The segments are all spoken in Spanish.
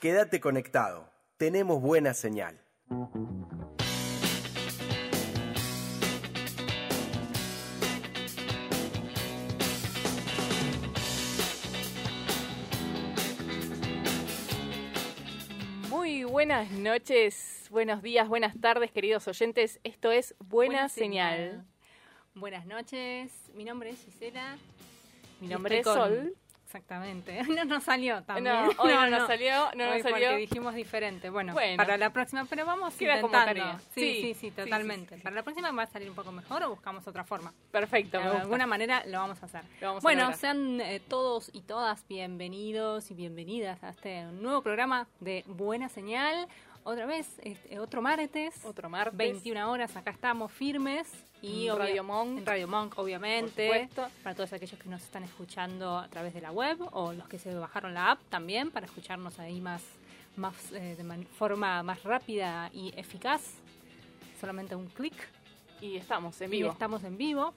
Quédate conectado. Tenemos buena señal. Muy buenas noches, buenos días, buenas tardes, queridos oyentes. Esto es Buena, señal. Buenas noches, mi nombre es Gisela. Mi nombre es con- Sol. Exactamente. No nos salió también. No, hoy no, nos salió, no Hoy nos salió. porque dijimos diferente. Bueno, Bueno. para la próxima, pero vamos Queda intentando. Sí, Sí, sí, sí, totalmente. sí, sí. Para la próxima va a salir un poco mejor o buscamos otra forma. Perfecto, De me gusta. alguna manera lo vamos a hacer. Vamos bueno, sean eh, todos y todas bienvenidos y bienvenidas a este nuevo programa de Buena Señal. Otra vez, este, otro martes. Otro martes. 21 horas, acá estamos firmes. Y En Radio Monk. En Radio Monk, obviamente. Por. Para todos aquellos que nos están escuchando a través de la web o los que se bajaron la app también para escucharnos ahí más, más eh, de forma más rápida y eficaz. Solamente un clic. Y estamos en Y vivo. estamos en vivo.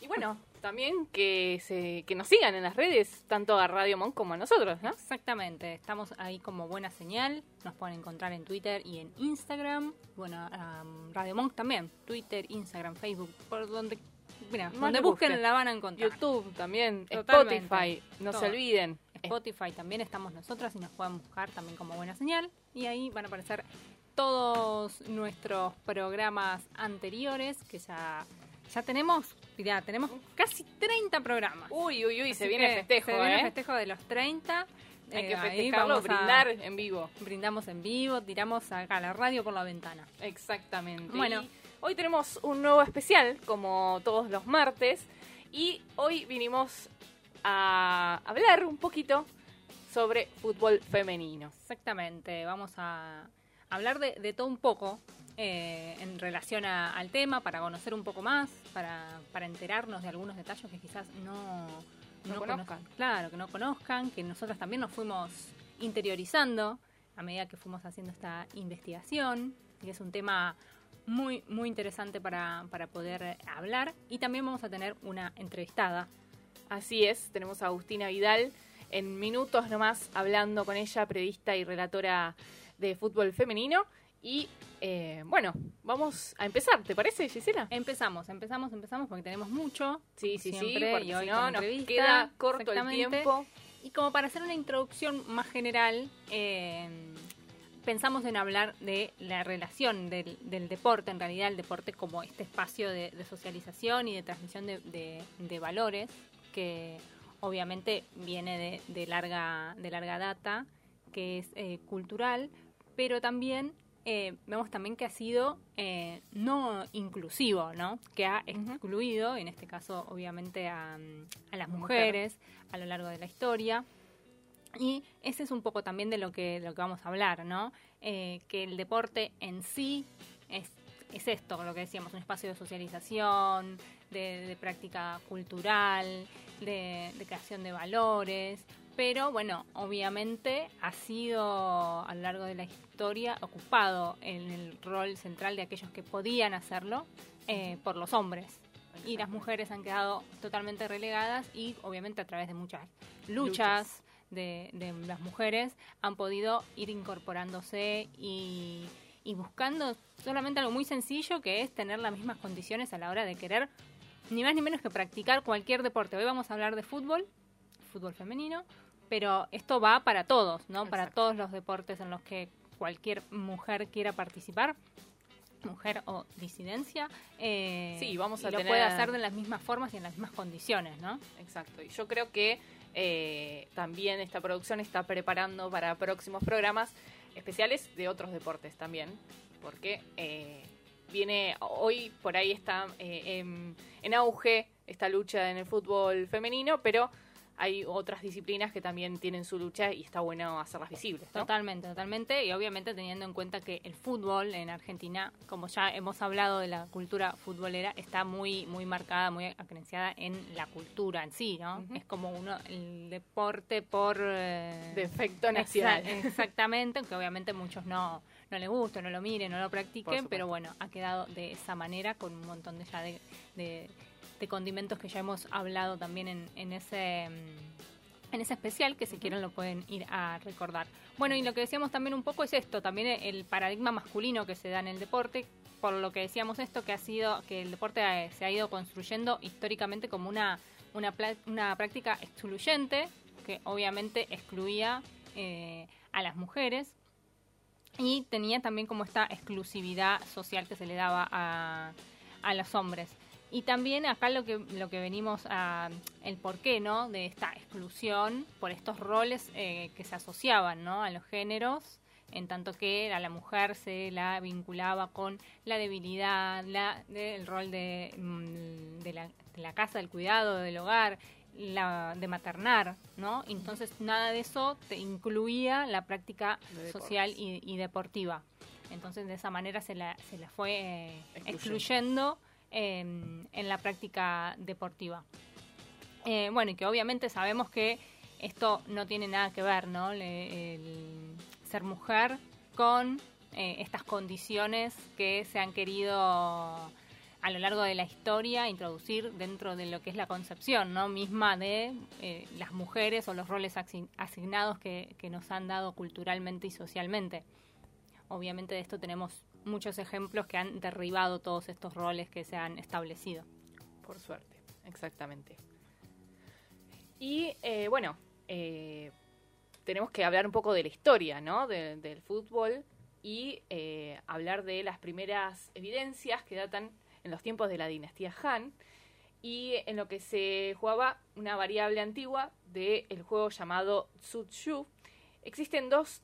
Y bueno, también que se que nos sigan en las redes, tanto a Radio Monk como a nosotros, ¿no? Exactamente, estamos ahí como buena señal. Nos pueden encontrar en Twitter y en Instagram. Bueno, um, Radio Monk también. Twitter, Instagram, Facebook, por donde, mira, donde busquen busquen. la van a encontrar. YouTube también, Totalmente. Spotify, no Todo. se olviden. Spotify también estamos nosotras y nos pueden buscar también como buena señal. Y ahí van a aparecer todos nuestros programas anteriores que ya, ya tenemos, mirá, tenemos casi 30 programas. Uy, uy, uy, Así se viene que festejo, se viene ¿eh? festejo de los 30. Hay Eh, que ahí festejarlo, vamos a- brindar en vivo. brindamos en vivo, tiramos acá la radio por la ventana. Exactamente. Bueno. Y hoy tenemos un nuevo especial, como todos los martes, y hoy vinimos a hablar un poquito sobre fútbol femenino. Exactamente, vamos a hablar de, de todo un poco eh, en relación a- al tema, para conocer un poco más, para, para enterarnos de algunos detalles que quizás no, No cono- conozcan. Claro, que no conozcan, que nosotros también nos fuimos interiorizando a medida que fuimos haciendo esta investigación, y es un tema muy, muy interesante para, para poder hablar. Y también vamos a tener una entrevistada Así es, tenemos a Agustina Vidal en minutos nomás hablando con ella, periodista y relatora de fútbol femenino. Y eh, bueno, vamos a empezar, ¿te parece, Gisela? Empezamos, empezamos, empezamos porque tenemos mucho. Sí, sí, sí, siempre, porque y si hoy no con nos queda corto el tiempo. Y como para hacer una introducción más general, eh, pensamos en hablar de la relación del, del deporte, en realidad el deporte como este espacio de, de socialización y de transmisión de, de- de valores que obviamente viene de, de larga, de larga data, que es eh, cultural, pero también eh, vemos también que ha sido eh, no inclusivo, ¿no? Que ha excluido, en este caso obviamente a, a las Mujer. mujeres a lo largo de la historia. Y ese es un poco también de lo que, de lo que vamos a hablar, ¿no? Eh, que el deporte en sí es, es esto, lo que decíamos, un espacio de socialización, de, de práctica cultural, de, de creación de valores, pero bueno, obviamente ha sido a lo largo de la historia ocupado en el rol central de aquellos que podían hacerlo eh, por los hombres. Y las mujeres han quedado totalmente relegadas y obviamente a través de muchas luchas, De, de las mujeres han podido ir incorporándose y, y buscando solamente algo muy sencillo que es tener las mismas condiciones a la hora de querer ni más ni menos que practicar cualquier deporte. Hoy vamos a hablar de fútbol, fútbol femenino, pero esto va para todos, ¿no? Para todos los deportes en los que cualquier mujer quiera participar, mujer o disidencia. eh, Sí, vamos y a lo tener- puede hacer de las mismas formas y en las mismas condiciones, ¿no? Exacto. Y yo creo que eh, también esta producción está preparando para próximos programas especiales de otros deportes también. Porque eh, viene, hoy por ahí está eh, en, en auge esta lucha en el fútbol femenino, pero hay otras disciplinas que también tienen su lucha y está bueno hacerlas visibles. Totalmente, totalmente. Y obviamente teniendo en cuenta que el fútbol en Argentina, como ya hemos hablado de la cultura futbolera, está muy, muy marcada, muy acrenciada en la cultura en sí, ¿no? Es como uno, el deporte por... Eh, Defecto nacional. exactamente, aunque obviamente muchos no, no les gusta, no lo miren, no lo practiquen, pero bueno, ha quedado de esa manera con un montón de ya de condimentos que ya hemos hablado también en, en ese en ese especial que si quieren lo pueden ir a recordar. Bueno, y lo que decíamos también un poco es esto, también el paradigma masculino que se da en el deporte, por lo que decíamos esto, que ha sido, que el deporte se ha ido construyendo históricamente como una, una, una práctica excluyente, que obviamente excluía eh, a las mujeres, y tenía también como esta exclusividad social que se le daba a, a los hombres. Y también acá lo que, lo que venimos a, el porqué, ¿no? De esta exclusión por estos roles eh, que se asociaban, ¿no? A los géneros, en tanto que a la mujer se la vinculaba con la debilidad, la, el rol de, mm, de, la, de, la, casa, del cuidado, del hogar, la, de maternar, ¿no? Entonces nada de eso te incluía la práctica social y, deportiva. Entonces de esa manera se la, se la fue eh, excluyendo en, la práctica deportiva. Eh, bueno, y que obviamente sabemos que esto no tiene nada que ver, ¿no? el ser mujer con eh, estas condiciones que se han querido a lo largo de la historia introducir dentro de lo que es la concepción ¿no? misma de eh, las mujeres o los roles asignados que, que nos han dado culturalmente y socialmente. Obviamente de esto tenemos muchos ejemplos que han derribado todos estos roles que se han establecido. Por suerte, exactamente. Y eh, bueno, eh, tenemos que hablar un poco de la historia ¿no? del fútbol y eh, hablar de las primeras evidencias que datan en los tiempos de la dinastía Han y en lo que se jugaba una variable antigua del juego llamado Tsutshu. Existen dos,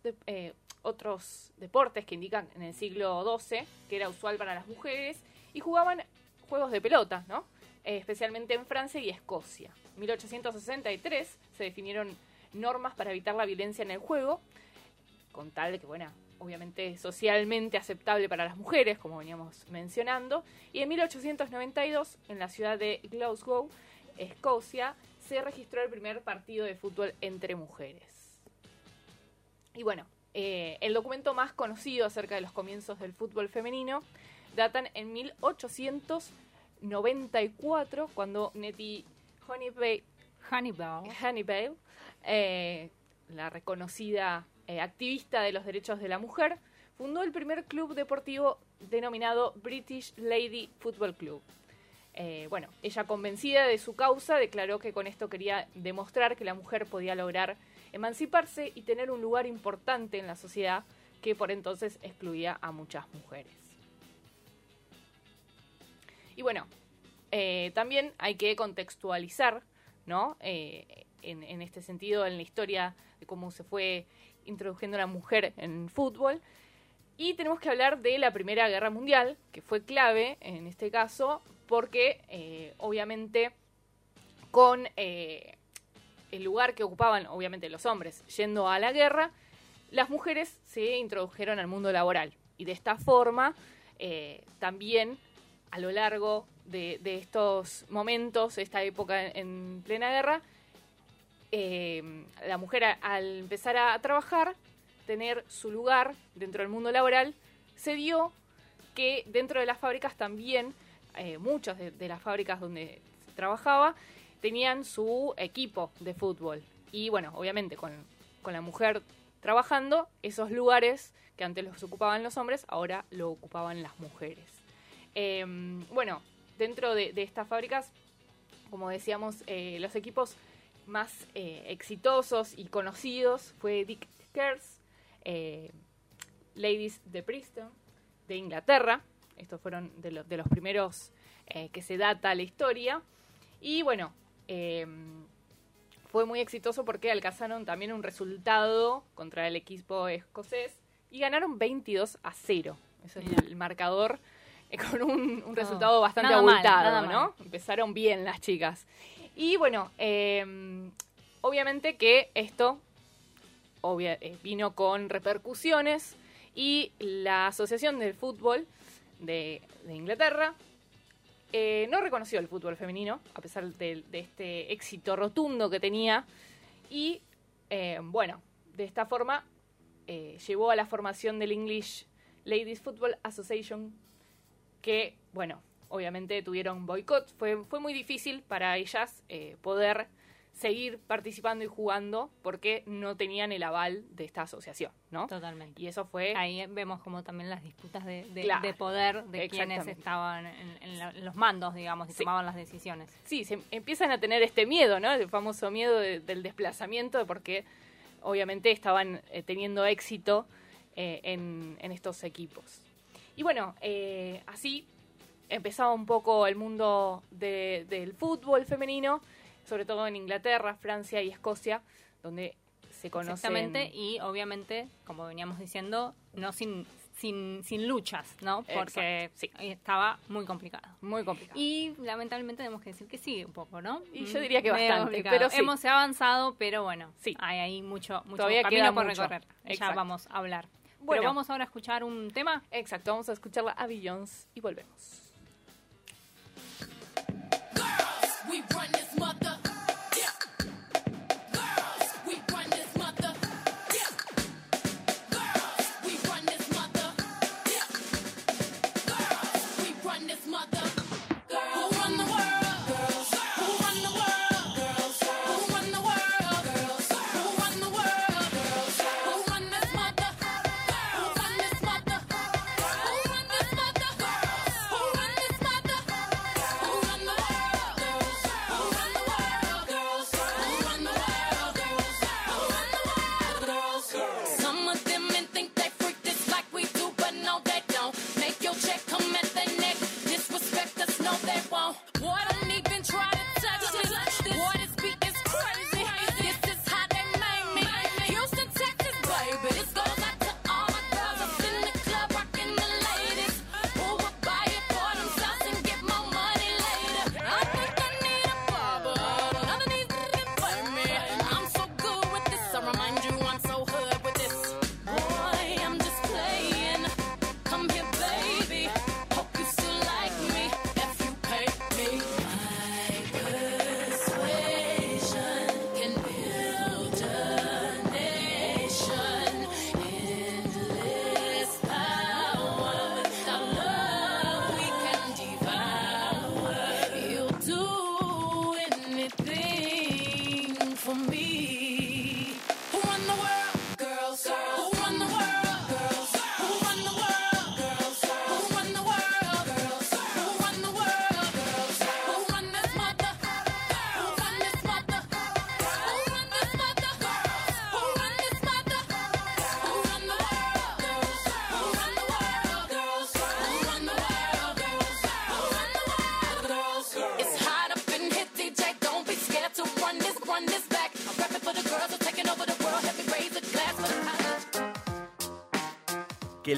otros deportes que indican en el siglo XII que era usual para las mujeres y jugaban juegos de pelota, ¿no? Eh, especialmente en Francia y Escocia. En 1863 se definieron normas para evitar la violencia en el juego, con tal de que, bueno, obviamente socialmente aceptable para las mujeres, como veníamos mencionando, y en 1892, en la ciudad de Glasgow, Escocia, se registró el primer partido de fútbol entre mujeres. Y bueno, eh, el documento más conocido acerca de los comienzos del fútbol femenino datan en 1894, cuando Nettie Honeybale, eh, la reconocida eh, activista de los derechos de la mujer, fundó el primer club deportivo denominado British Lady Football Club. bueno, ella convencida de su causa declaró que con esto quería demostrar que la mujer podía lograr emanciparse y tener un lugar importante en la sociedad que por entonces excluía a muchas mujeres. Y bueno, eh, también hay que contextualizar, ¿no? Eh, en, este sentido, en la historia de cómo se fue introduciendo la mujer en fútbol. Y tenemos que hablar de la Primera Guerra Mundial, que fue clave en este caso, porque eh, obviamente con el lugar que ocupaban, obviamente, los hombres yendo a la guerra, las mujeres se introdujeron al mundo laboral. Y de esta forma, eh, también a lo largo de, estos momentos, esta época en, plena guerra, eh, la mujer al empezar a trabajar, tener su lugar dentro del mundo laboral, se dio que dentro de las fábricas también, eh, muchas de, las fábricas donde trabajaba, tenían su equipo de fútbol. Y bueno, obviamente con, la mujer trabajando, esos lugares que antes los ocupaban los hombres, ahora lo ocupaban las mujeres. Em, bueno, dentro de, estas fábricas, como decíamos, eh, los equipos más eh, exitosos y conocidos fue Dick Kers, eh, Ladies de Preston, de Inglaterra. Estos fueron de, de los primeros que se data la historia. Y bueno, Em, fue muy exitoso porque alcanzaron también un resultado contra el equipo escocés y ganaron 22 a 0. Ese es el marcador con un, resultado bastante mal, abultado, ¿no? mal. Empezaron bien las chicas. Y bueno, eh, obviamente que esto obvia- eh, vino con repercusiones y la Asociación del Fútbol de, de Inglaterra eh, no reconoció el fútbol femenino, a pesar de, este éxito rotundo que tenía. Y eh, bueno, de esta forma eh, llevó a la formación del English Ladies Football Association, que, bueno, obviamente tuvieron boicot. Fue, fue muy difícil para ellas eh, poder seguir participando y jugando porque no tenían el aval de esta asociación, ¿no? Totalmente. Y eso fue Ahí vemos como también las disputas de, de- Claro, de poder de quienes estaban en, en la- en los mandos, digamos, y Sí. tomaban las decisiones. sí, se empiezan a tener este miedo, ¿no? El famoso miedo de- del desplazamiento, porque obviamente estaban eh, teniendo éxito eh, en, en estos equipos. Y bueno, eh, así empezaba un poco el mundo de- del fútbol femenino, sobre todo en Inglaterra, Francia y Escocia, donde se conocen... Exactamente, y obviamente, como veníamos diciendo, no sin, sin, sin luchas, ¿no? Porque Exacto, estaba muy complicado. Muy complicado. Y lamentablemente tenemos que decir que sí, un poco, ¿no? Y yo Mm, diría que medio bastante, complicado. pero sí. Hemos avanzado, pero bueno, Sí. hay ahí mucho, mucho Todavía camino queda por mucho. recorrer. Ya vamos a hablar. Bueno. Pero vamos ahora a escuchar un tema. Exacto, vamos a escucharla a Beyoncé y volvemos.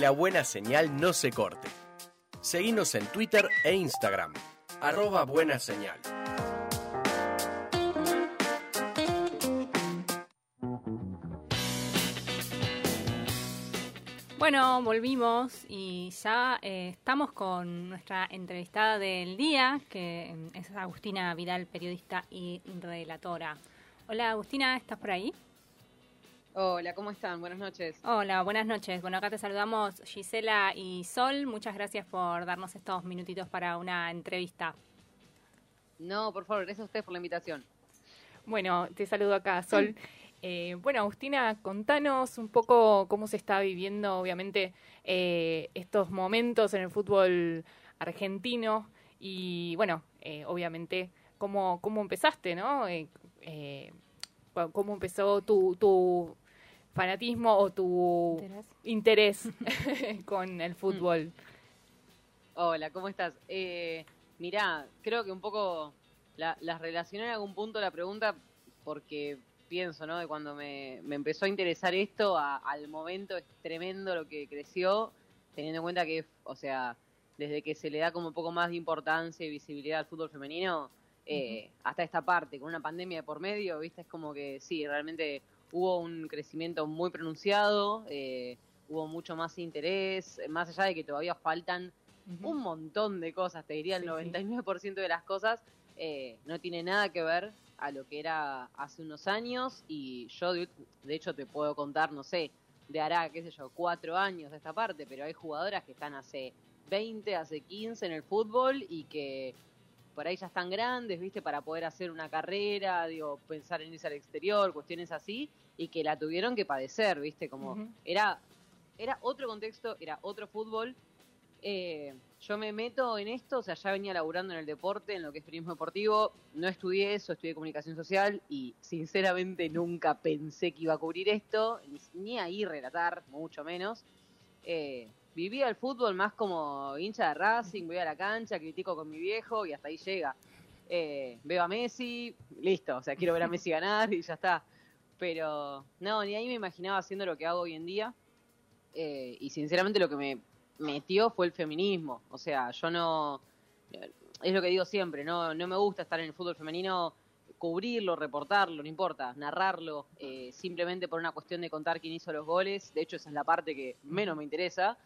La buena señal no se corte. Seguinos en Twitter e Instagram. Arroba buena señal. Bueno, volvimos y ya eh, estamos con nuestra entrevistada del día, que mm, es Agustina Vidal, periodista y relatora. Hola Agustina, ¿estás por ahí? Hola, ¿cómo están? Buenas noches. Hola, buenas noches. Bueno, acá te saludamos Gisela y Sol. Muchas gracias por darnos estos minutitos para una entrevista. No, por favor, gracias a ustedes por la invitación. Bueno, te saludo acá, Sol. Eh, bueno, Agustina, contanos un poco cómo se está viviendo, obviamente, eh, estos momentos en el fútbol argentino y, bueno, eh, obviamente, cómo, cómo empezaste, ¿no? ¿Cómo empezó tu, tu fanatismo o tu interés con el fútbol? Hola, ¿cómo estás? Eh, mirá, creo que un poco la- las relacioné en algún punto la pregunta porque pienso, ¿no? De cuando me, me empezó a interesar esto, a- al momento es tremendo lo que creció, teniendo en cuenta que, o sea, desde que se le da como un poco más de importancia y visibilidad al fútbol femenino, eh, hasta esta parte, con una pandemia de por medio, ¿viste? Es como que sí, realmente hubo un crecimiento muy pronunciado, eh, hubo mucho más interés, más allá de que todavía faltan un montón de cosas, te diría el Sí, sí. 99% de las cosas, eh, no tiene nada que ver a lo que era hace unos años y yo de, de hecho te puedo contar, no sé, de hará, qué sé yo, cuatro años de esta parte, pero hay jugadoras que están hace 20, hace 15 en el fútbol y que por ahí ya están grandes, viste, para poder hacer una carrera, digo, pensar en irse al exterior, cuestiones así, y que la tuvieron que padecer, viste, como era, era otro contexto, era otro fútbol. Eh, yo me meto en esto, o sea, ya venía laburando en el deporte, en lo que es periodismo deportivo, no estudié eso, estudié comunicación social y sinceramente nunca pensé que iba a cubrir esto, ni, ni ahí relatar, mucho menos. Eh, vivía el fútbol más como hincha de Racing, voy a la cancha, critico con mi viejo y hasta ahí llega. Eh, veo a Messi, listo, o sea, quiero ver a Messi ganar y ya está. Pero no, ni ahí me imaginaba haciendo lo que hago hoy en día. Eh, y sinceramente lo que me metió fue el feminismo. O sea, yo no. Es lo que digo siempre, no, no me gusta estar en el fútbol femenino, cubrirlo, reportarlo, no importa, narrarlo, eh, simplemente por una cuestión de contar quién hizo los goles. De hecho, esa es la parte que menos me interesa.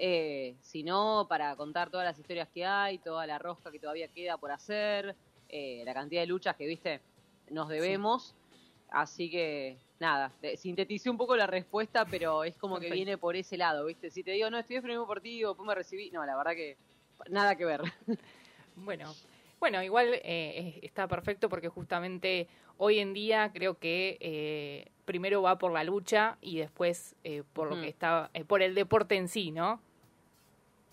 Eh, sino para contar todas las historias que hay, toda la rosca que todavía queda por hacer, eh, la cantidad de luchas que, viste, nos debemos. Así que, nada, sinteticé un poco la respuesta, pero es como que viene por ese lado, ¿viste? Si te digo, no, estudié periodismo deportivo, después me recibí, no, la verdad que nada que ver. Bueno, bueno, igual eh, es- está perfecto porque justamente hoy en día creo que eh, primero va por la lucha y después eh, por lo que está, eh, por el deporte en sí, ¿no?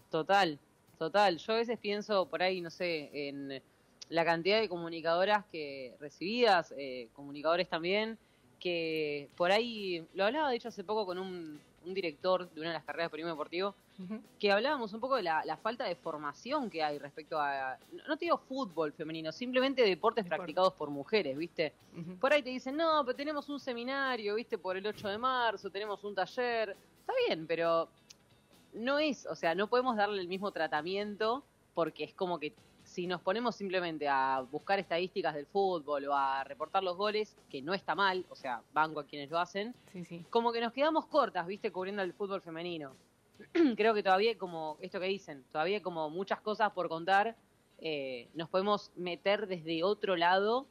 Total, total. Yo a veces pienso por ahí, no sé, en la cantidad de comunicadoras que recibidas, eh, comunicadores también, que por ahí, lo hablaba de hecho hace poco con un, un director de una de las carreras de periodismo deportivo, que hablábamos un poco de la, la falta de formación que hay respecto a, no te digo fútbol femenino, simplemente deportes Deporte. practicados por mujeres, ¿viste? Por ahí te dicen, no, pero tenemos un seminario, ¿viste? Por el 8 de marzo, tenemos un taller. Está bien, pero no es, o sea, no podemos darle el mismo tratamiento porque es como que si nos ponemos simplemente a buscar estadísticas del fútbol o a reportar los goles, que no está mal, o sea, banco a quienes lo hacen, Sí, sí. como que nos quedamos cortas, ¿viste? Cubriendo el fútbol femenino. Creo que todavía como, esto que dicen, todavía como muchas cosas por contar. eh, nos podemos meter desde otro lado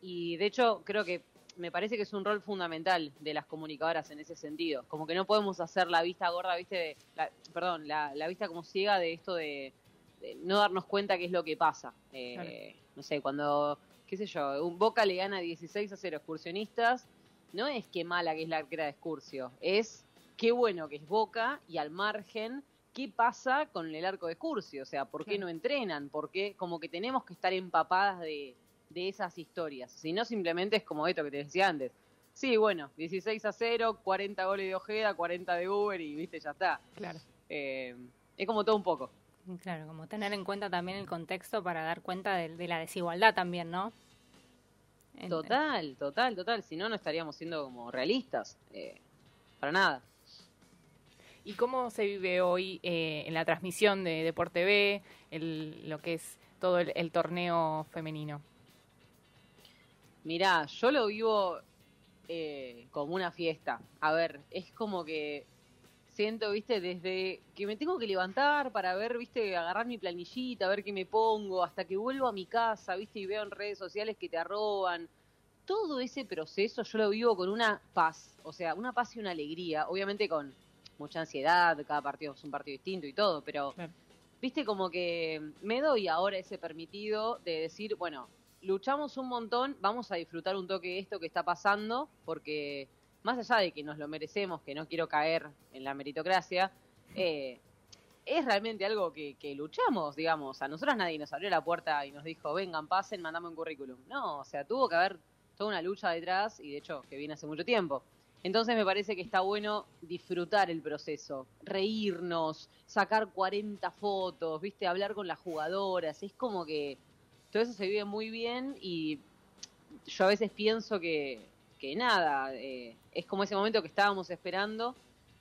y de hecho creo que me parece que es un rol fundamental de las comunicadoras en ese sentido. Como que no podemos hacer la vista gorda, ¿viste? De, la- perdón, la, la vista como ciega de esto de, de no darnos cuenta qué es lo que pasa. Eh, Claro. No sé, cuando, qué sé yo, un Boca le gana 16 a 0 excursionistas, no es qué mala que es la arquera de Excursio, es qué bueno que es Boca y al margen, qué pasa con el arco de Excursio, o sea, por qué Claro. no entrenan, por qué, como que tenemos que estar empapadas de, de esas historias, si no simplemente es como esto que te decía antes. Sí, bueno, 16 a 0, 40 goles de Ojeda, 40 de Uber y viste, ya está. Claro. Eh, es como todo un poco. Claro, como tener en cuenta también el contexto para dar cuenta de, de la desigualdad también, ¿no? En- Total, total, total. Si no, no estaríamos siendo como realistas. Eh, para nada. ¿Y cómo se vive hoy eh, en la transmisión de Deporte B, el, lo que es todo el, el torneo femenino? Mirá, yo lo vivo eh, como una fiesta. A ver, es como que siento, viste, desde que me tengo que levantar para ver, viste, agarrar mi planillita, ver qué me pongo, hasta que vuelvo a mi casa, viste, y veo en redes sociales que te arroban. Todo ese proceso yo lo vivo con una paz, o sea, una paz y una alegría, obviamente con mucha ansiedad, cada partido es un partido distinto y todo, pero viste como que me doy ahora ese permitido de decir, bueno, luchamos un montón, vamos a disfrutar un toque esto que está pasando, porque más allá de que nos lo merecemos, que no quiero caer en la meritocracia, eh, es realmente algo que, que luchamos, digamos. A nosotros nadie nos abrió la puerta y nos dijo, vengan, pasen, mandame un currículum. No, o sea, tuvo que haber toda una lucha detrás y de hecho que viene hace mucho tiempo. Entonces me parece que está bueno disfrutar el proceso, reírnos, sacar 40 fotos, viste, hablar con las jugadoras, es como que todo eso se vive muy bien y yo a veces pienso que, que nada, eh, es como ese momento que estábamos esperando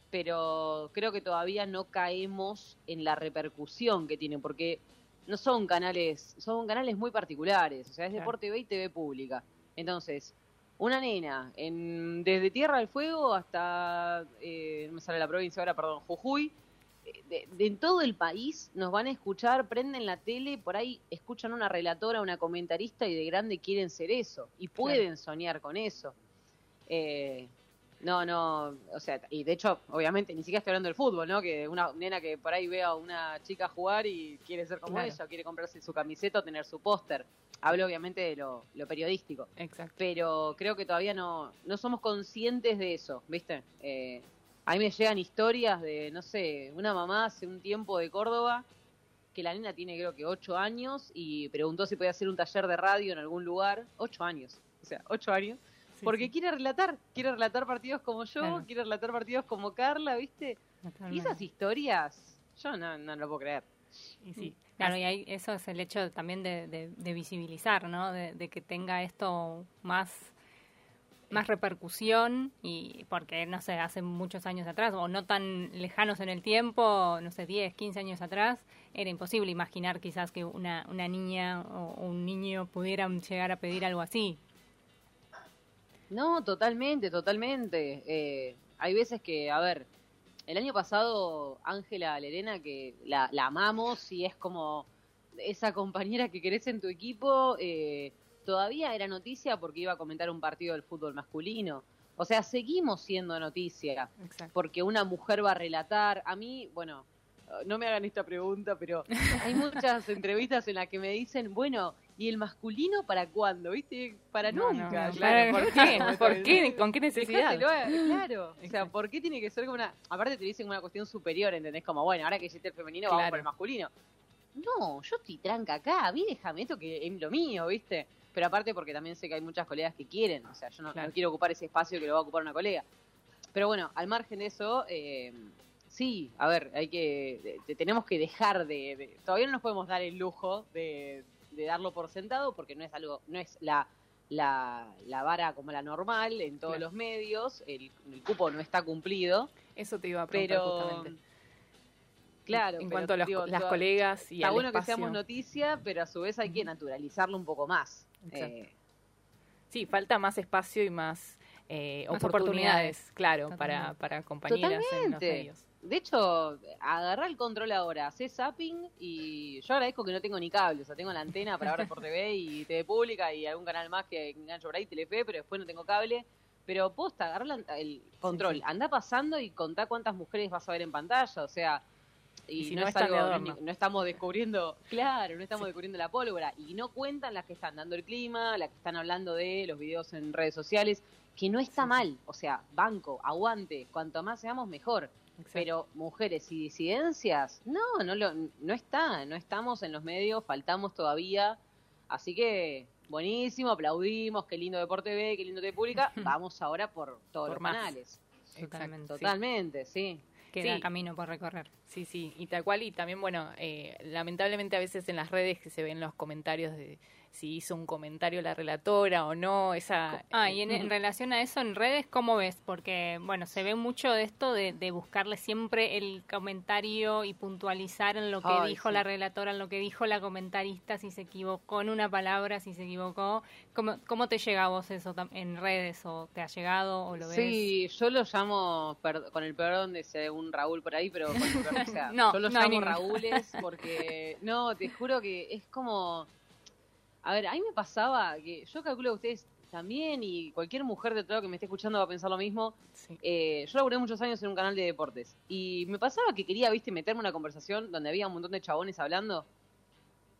pero creo que todavía no caemos en la repercusión que tiene, porque no son canales, son canales muy particulares, o sea, es Claro. Deporte B y TV pública. Entonces, una nena, en, desde Tierra del Fuego hasta, eh, no me sale la provincia ahora, perdón, Jujuy, de, de en todo el país nos van a escuchar, prenden la tele, por ahí escuchan una relatora, una comentarista y de grande quieren ser eso y pueden soñar con eso. Eh, no, no, o sea, y de hecho, obviamente, ni siquiera estoy hablando del fútbol, ¿no? Que una nena que por ahí ve a una chica jugar y quiere ser como Claro. ella, quiere comprarse su camiseta o tener su póster. Hablo obviamente de lo, lo periodístico Exacto. pero creo que todavía no, no somos conscientes de eso, ¿viste? Eh, a mí me llegan historias de, no sé, una mamá hace un tiempo de Córdoba, que la nena tiene creo que ocho años, y preguntó si podía hacer un taller de radio en algún lugar, ocho años, o sea, ocho años, Sí, porque sí. quiere relatar, quiere relatar partidos como yo, Claro. quiere relatar partidos como Carla, ¿viste? Y esas historias, yo no, no lo puedo creer. Y sí. Claro, y ahí eso es el hecho también de, de- de visibilizar, ¿no? De, de que tenga esto más más repercusión y porque no sé, hace muchos años atrás o no tan lejanos en el tiempo, no sé, 10, 15 años atrás, era imposible imaginar quizás que una, una niña o un niño pudieran llegar a pedir algo así. No, totalmente, totalmente. Eh, hay veces que, a ver, el año pasado Ángela Lerena, que la, la amamos y es como esa compañera que querés en tu equipo, eh, todavía era noticia porque iba a comentar un partido del fútbol masculino. O sea, seguimos siendo noticia Exacto. porque una mujer va a relatar. A mí, bueno, no me hagan esta pregunta, pero hay muchas entrevistas en las que me dicen, bueno, ¿y el masculino para cuándo? ¿Viste? Para No, nunca. no, claro. ¿Por qué? ¿Por qué? ¿Con qué necesidad? Dejátelo a- claro. O sea. ¿por qué tiene que ser como una. Aparte te dicen una cuestión superior, ¿entendés? Como, bueno, ahora que hiciste el femenino, vamos por el masculino. No, yo estoy tranca acá, a mí déjame esto que es lo mío, ¿viste? Pero aparte porque también sé que hay muchas colegas que quieren, o sea, yo no, Claro. no quiero ocupar ese espacio que lo va a ocupar una colega. Pero bueno, al margen de eso, eh, sí, a ver, hay que, de- tenemos que dejar de, de- todavía no nos podemos dar el lujo de, de darlo por sentado porque no es algo, no es la, la, la vara como la normal en todos Claro. los medios, el, el cupo no está cumplido, Eso te iba a preguntar pero justamente. claro, En pero, cuanto a los- digo, las colegas y está bueno que seamos noticia, pero a su vez hay que naturalizarlo un poco más. Eh, Sí, falta más espacio y más, eh, Más oportunidades, oportunidades. claro, para, Totalmente. para compañeras en los Totalmente. medios. De hecho, agarrá el control ahora, hacé zapping y yo agradezco que no tengo ni cable, o sea, tengo la antena para ver por TV y TV Pública y algún canal más que engancho por ahí, Telefe, pero después no tengo cable. Pero posta, agarrá el control, sí. anda pasando y contá cuántas mujeres vas a ver en pantalla, o sea, y, Y si no, no es de algo, no estamos descubriendo, claro, no estamos Sí. descubriendo la pólvora, y no cuentan las que están dando el clima, las que están hablando de los videos en redes sociales, que no está Sí, mal, o sea, banco, aguante, cuanto más seamos mejor. Exacto. Pero mujeres y disidencias, no, no lo, no está, no estamos en los medios, faltamos todavía. Así que buenísimo, aplaudimos, qué lindo Deporte B, qué lindo TV Pública. Vamos ahora por todos Por los más. canales. Totalmente. Totalmente, sí. Queda Sí. camino por recorrer. Sí, sí, y tal cual, y también, bueno, eh, lamentablemente a veces en las redes que se ven los comentarios de si hizo un comentario la relatora o no, esa... Ah, y en, en relación a eso en redes, ¿cómo ves? Porque, bueno, se ve mucho de esto de, de buscarle siempre el comentario y puntualizar en lo que Ay, dijo sí. la relatora, en lo que dijo la comentarista, si se equivocó en una palabra, si se equivocó. ¿Cómo, cómo te llega a vos eso tam- en redes? ¿O te ha llegado o lo ves? Sí, yo lo llamo, con el perdón de un Raúl por ahí, pero con el perdón, o sea, No, yo lo no hay llamo. Raúles porque, no, te juro que es como, a ver, a mí me pasaba que yo calculo que ustedes también y cualquier mujer de otro lado que me esté escuchando va a pensar lo mismo. Sí. Eh, yo laburé muchos años en un canal de deportes y me pasaba que quería, viste, meterme en una conversación donde había un montón de chabones hablando.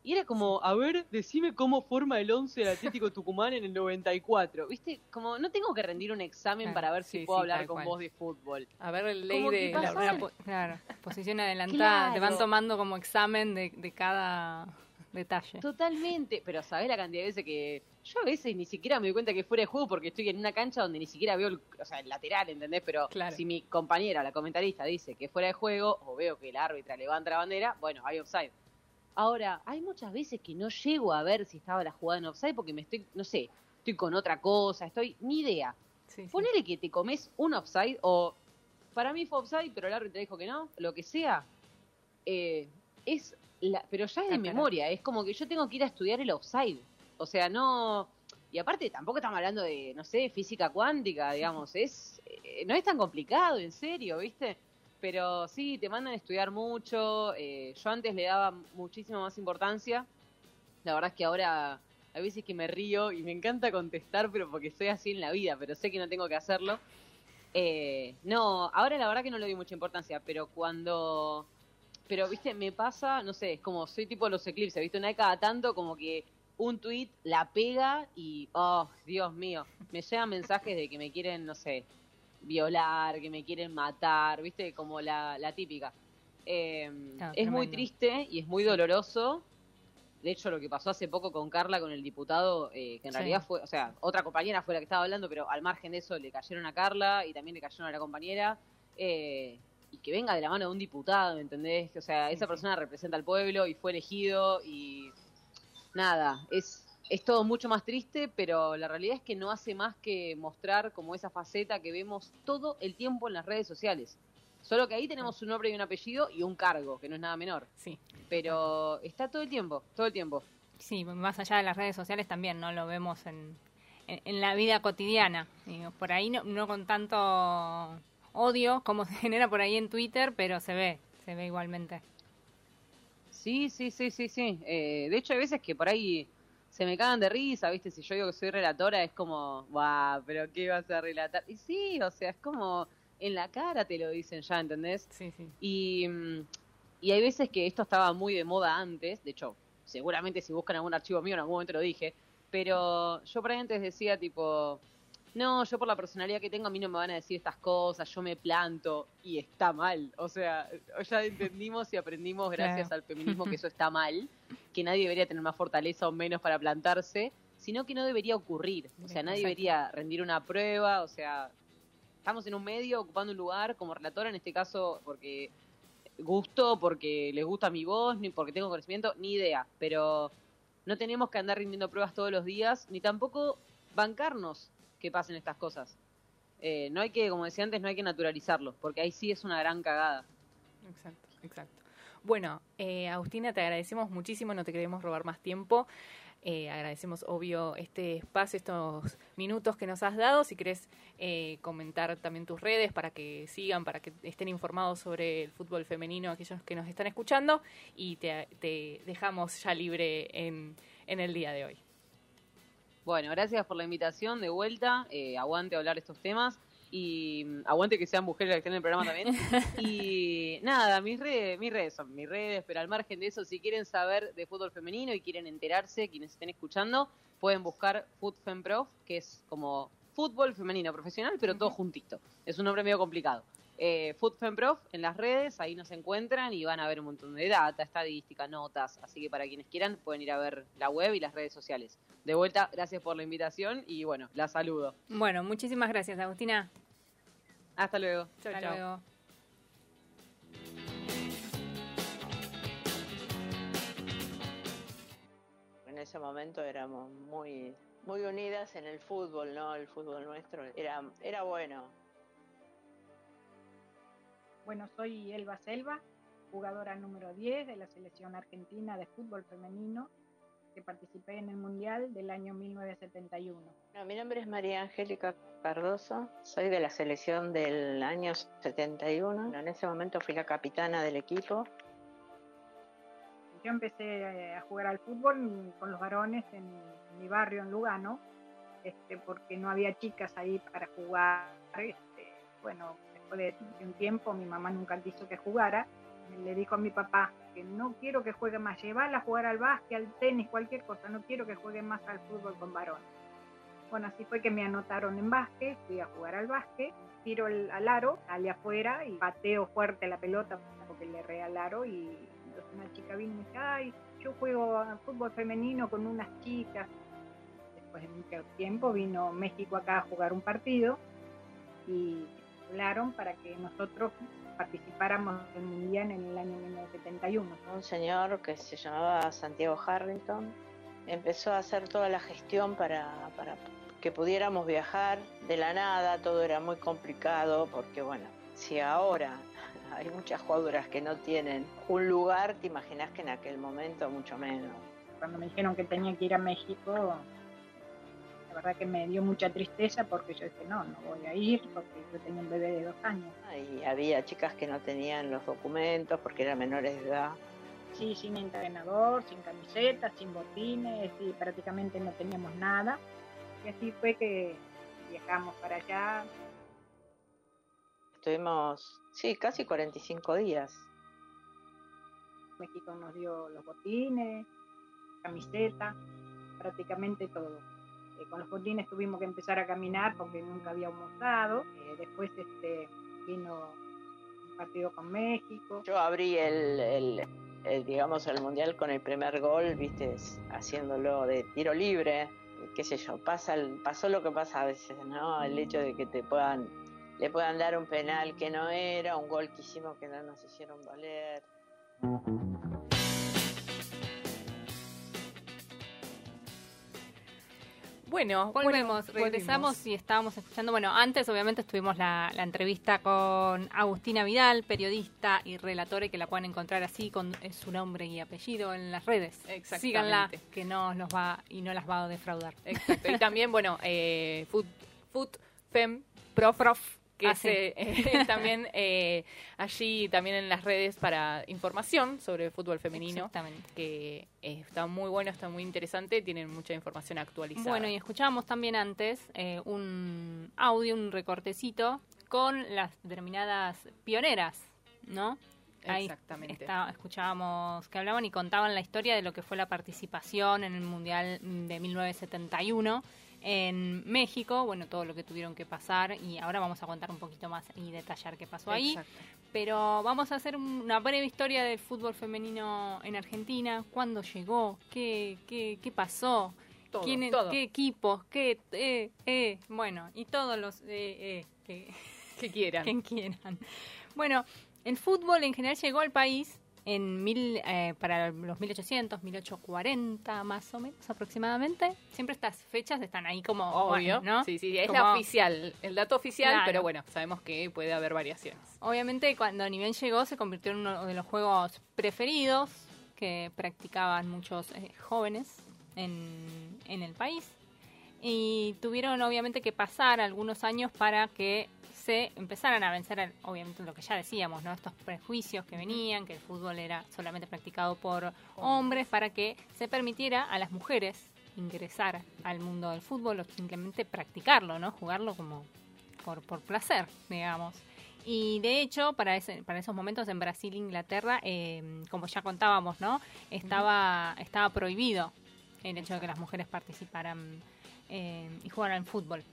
Y era como, a ver, decime cómo forma el 11 del Atlético Tucumán en el 94. ¿Viste? Como no tengo que rendir un examen Claro, para ver si sí, puedo sí, hablar con cual. vos de fútbol. A ver, el ley de la, Claro, posición adelantada. Te van tomando como examen de, de cada detalle. Totalmente, pero sabés la cantidad de veces que yo a veces ni siquiera me doy cuenta que fuera de juego porque estoy en una cancha donde ni siquiera veo el, o sea, el lateral, ¿entendés? Pero Claro. si mi compañera, la comentarista, dice que fuera de juego o veo que el árbitra levanta la bandera, bueno, hay offside. Ahora, hay muchas veces que no llego a ver si estaba la jugada en offside porque me estoy, no sé, estoy con otra cosa, estoy, ni idea. Sí, sí. Ponele que te comes un offside o para mí fue offside, pero el árbitro dijo que no, lo que sea, eh, es la, pero ya es de memoria, es como que yo tengo que ir a estudiar el offside. O sea, no. Y aparte, tampoco estamos hablando de, no sé, física cuántica, digamos, es eh, no es tan complicado, en serio, ¿viste? Pero sí, te mandan a estudiar mucho. eh, yo antes le daba muchísima más importancia. La verdad es que ahora hay veces que me río y me encanta contestar, pero porque soy así en la vida, pero sé que no tengo que hacerlo. Eh, no, ahora la verdad que no le doy mucha importancia, pero cuando... Pero, viste, me pasa, no sé, es como soy tipo los eclipses, viste, una de cada tanto como que un tweet la pega y, oh, Dios mío, me llegan mensajes de que me quieren, no sé, violar, que me quieren matar, viste, como la, la típica. Eh, Claro, es muy triste y es muy doloroso. De hecho, lo que pasó hace poco con Carla, con el diputado, eh, que en Sí. realidad fue, o sea, otra compañera fue la que estaba hablando, pero al margen de eso le cayeron a Carla y también le cayeron a la compañera. eh, y que venga de la mano de un diputado, ¿me entendés? O sea, esa persona representa al pueblo y fue elegido y nada, es, es todo mucho más triste, pero la realidad es que no hace más que mostrar como esa faceta que vemos todo el tiempo en las redes sociales. Solo que ahí tenemos un nombre y un apellido y un cargo, que no es nada menor. Sí. Pero está todo el tiempo, todo el tiempo. Sí, más allá de las redes sociales también, ¿no? Lo vemos en, en, en la vida cotidiana. Por ahí no, no con tanto odio como se genera por ahí en Twitter, pero se ve, se ve igualmente. Sí, sí, sí, sí, sí. Eh, de hecho, hay veces que por ahí se me cagan de risa, ¿viste? Si yo digo que soy relatora, es como, guau, pero ¿qué vas a relatar? Y sí, o sea, es como en la cara te lo dicen ya, ¿entendés? Sí, sí. Y, mm, y hay veces que esto estaba muy de moda antes, de hecho, seguramente si buscan algún archivo mío en algún momento lo dije, pero yo por ahí antes decía tipo, no, yo por la personalidad que tengo a mí no me van a decir estas cosas, yo me planto y está mal. O sea, ya entendimos y aprendimos gracias Claro. al feminismo que eso está mal, que nadie debería tener más fortaleza o menos para plantarse, sino que no debería ocurrir. O sea, nadie Exacto. debería rendir una prueba, o sea, estamos en un medio ocupando un lugar como relatora, en este caso porque gusto, porque les gusta mi voz, ni porque tengo conocimiento, ni idea. Pero no tenemos que andar rindiendo pruebas todos los días, ni tampoco bancarnos que pasen estas cosas. Eh, no hay que, como decía antes, no hay que naturalizarlo, porque ahí sí es una gran cagada. Exacto, exacto. Bueno, eh, Agustina, te agradecemos muchísimo, no te queremos robar más tiempo. Eh, agradecemos, obvio, este espacio, estos minutos que nos has dado. Si querés eh, comentar también tus redes para que sigan, para que estén informados sobre el fútbol femenino, aquellos que nos están escuchando, y te, te dejamos ya libre en, en el día de hoy. Bueno, gracias por la invitación de vuelta. eh, aguante hablar estos temas. Y mm, aguante que sean mujeres las que estén en el programa también. Y nada, mis redes, mis redes son mis redes, pero al margen de eso, si quieren saber de fútbol femenino y quieren enterarse, quienes estén escuchando, pueden buscar FootFemProf, que es como fútbol femenino profesional, pero todo juntito. Es un nombre medio complicado. Eh, FootFemProf en las redes, ahí nos encuentran y van a ver un montón de data, estadística, notas. Así que para quienes quieran, pueden ir a ver la web y las redes sociales. De vuelta, gracias por la invitación y bueno, la saludo. Bueno, muchísimas gracias, Agustina. Hasta luego. Chau, Hasta chau. luego. En ese momento éramos muy, muy unidas en el fútbol, ¿no? El fútbol nuestro era, era bueno. Bueno, soy Elba Selva, jugadora número 10 de la selección argentina de fútbol femenino, que participé en el Mundial del año 1971. Bueno, mi nombre es María Angélica Cardoso, soy de la selección del año 71. Bueno, en ese momento fui la capitana del equipo. Yo empecé eh, a jugar al fútbol con los varones en mi barrio, en Lugano, este, porque no había chicas ahí para jugar. Este, bueno, después de un tiempo mi mamá nunca quiso que jugara. Le dijo a mi papá que no quiero que juegue más, llevarla a jugar al básquet, al tenis, cualquier cosa, no quiero que juegue más al fútbol con varones. Bueno, así fue que me anotaron en básquet, fui a jugar al básquet, tiro el- al aro, sale afuera y pateo fuerte la pelota porque le erré al aro y entonces una chica vino y me dice, ay, yo juego a fútbol femenino con unas chicas. Después de mucho tiempo vino México acá a jugar un partido y hablaron para que nosotros participáramos del Mundial en el año 1971. Un señor que se llamaba Santiago Harrington empezó a hacer toda la gestión para, para que pudiéramos viajar de la nada. Todo era muy complicado porque, bueno, si ahora hay muchas jugadoras que no tienen un lugar, te imaginas que en aquel momento mucho menos. Cuando me dijeron que tenía que ir a México, verdad que me dio mucha tristeza porque yo dije, no, no voy a ir porque yo tenía un bebé de dos años. Y había chicas que no tenían los documentos porque eran menores de edad. Sí, sin entrenador, sin camiseta, sin botines, y prácticamente no teníamos nada. Y así fue que viajamos para allá. Estuvimos, sí, casi 45 días. México nos dio los botines, camiseta, prácticamente todo. Eh, con los botines tuvimos que empezar a caminar porque nunca habíamos usado. Eh, después este, vino un partido con México. Yo abrí el, el- digamos, el mundial con el primer gol, viste, haciéndolo de tiro libre, qué sé yo, pasa pasó lo que pasa a veces, ¿no? El hecho de que te puedan, le puedan dar un penal que no era, un gol que hicimos que no nos hicieron valer. Bueno, Volvemos, bueno, regresamos volvimos. y estábamos escuchando, bueno, antes obviamente estuvimos la, la entrevista con Agustina Vidal, periodista y relatora, y que la pueden encontrar así con eh, su nombre y apellido en las redes. Exactamente. Síganla, que no los va y no las va a defraudar. Exacto. Y también, bueno, eh, Food, Food Fem Prof, que Ah, es sí. eh, también eh, allí también en las redes para información sobre fútbol femenino, Exactamente. que eh, está muy bueno, está muy interesante, tienen mucha información actualizada. Bueno, y escuchábamos también antes eh, un audio, un recortecito con las denominadas pioneras, ¿no? Ahí Exactamente. está- escuchábamos que hablaban y contaban la historia de lo que fue la participación en el Mundial de 1971 en México, bueno, todo lo que tuvieron que pasar y ahora vamos a contar un poquito más y detallar qué pasó ahí. Exacto. Pero vamos a hacer una breve historia del fútbol femenino en Argentina, cuándo llegó, qué, qué, qué pasó, Todo, quién- todo. qué equipos, qué, eh, eh, bueno, y todos los eh, eh, que, que quieran. quien quieran. Bueno, el fútbol en general llegó al país en mil, eh, para los 1800, 1840 más o menos aproximadamente. Siempre estas fechas están ahí como, Obvio, bueno, ¿no? sí, sí, es Como- la oficial, el dato oficial, Claro. pero bueno, sabemos que puede haber variaciones. Obviamente cuando ni bien llegó se convirtió en uno de los juegos preferidos que practicaban muchos eh, jóvenes en, en el país y tuvieron obviamente que pasar algunos años para que se empezaran a vencer obviamente lo que ya decíamos, ¿no? Estos prejuicios que venían, que el fútbol era solamente practicado por hombres para que se permitiera a las mujeres ingresar al mundo del fútbol o simplemente practicarlo, ¿no? Jugarlo como por, por placer, digamos. Y de hecho, para, ese, para esos momentos en Brasil e Inglaterra, eh, como ya contábamos, ¿no? Estaba, estaba prohibido el hecho de que las mujeres participaran eh, y jugaran fútbol.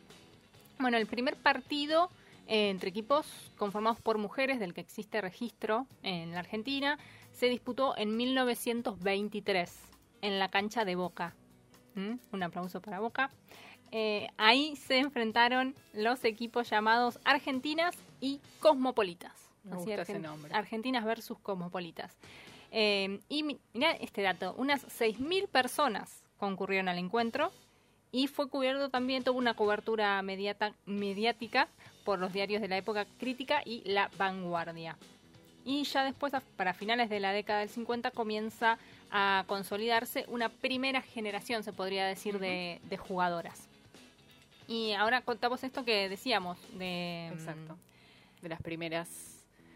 Bueno, el primer partido entre equipos conformados por mujeres del que existe registro en la Argentina se disputó en 1923 en la cancha de Boca. ¿Mm? Un aplauso para Boca. Eh, ahí se enfrentaron los equipos llamados Argentinas y Cosmopolitas. Me Así, gusta ese nombre. Argentinas versus Cosmopolitas. Eh, y mi- mirá este dato, unas 6.000 personas concurrieron al encuentro y fue cubierto también, tuvo una cobertura mediata- mediática por los diarios de la época crítica y La Vanguardia. Y ya después, para finales de la década del 50, comienza a consolidarse una primera generación, se podría decir, de, de jugadoras. Y ahora contamos esto que decíamos, de, mm, Exacto. De las primeras.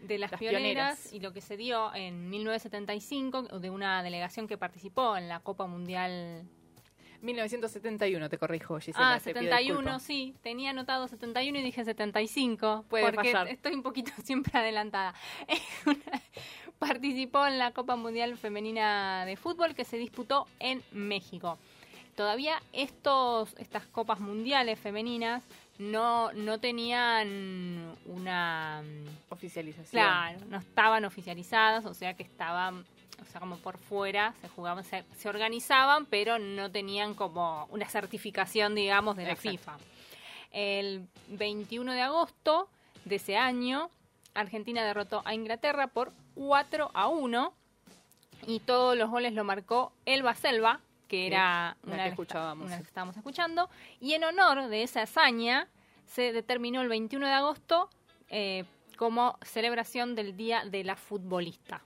de las, Las pioneras, pioneras. y lo que se dio en 1975 de una delegación que participó en la Copa Mundial 1971, te corrijo, Gisela. Ah, te pido 71, disculpas. sí. Tenía anotado 71 y dije 75. Puede porque pasar. estoy un poquito siempre adelantada. Participó en la Copa Mundial Femenina de Fútbol que se disputó en México. Todavía estos, estas copas mundiales femeninas no, no tenían una... Oficialización. Claro, no estaban oficializadas, o sea que estaban, o sea, como por fuera, se jugaban, se, se organizaban, pero no tenían como una certificación, digamos, de la Exacto. FIFA. El 21 de agosto de ese año, Argentina derrotó a Inglaterra por 4 a 1 y todos los goles lo marcó Elba Selva, que era una que escuchábamos. una que estábamos escuchando. Y en honor de esa hazaña, se determinó el 21 de agosto eh, como celebración del Día de la Futbolista.